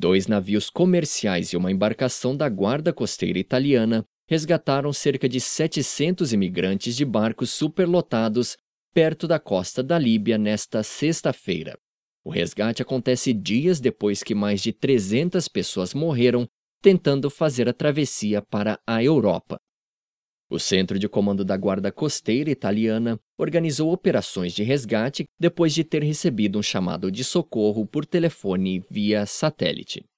Dois navios comerciais e uma embarcação da Guarda Costeira Italiana resgataram cerca de 700 imigrantes de barcos superlotados perto da costa da Líbia nesta sexta-feira. O resgate acontece dias depois que mais de 300 pessoas morreram tentando fazer a travessia para a Europa. O Centro de Comando da Guarda Costeira Italiana organizou operações de resgate depois de ter recebido um chamado de socorro por telefone via satélite.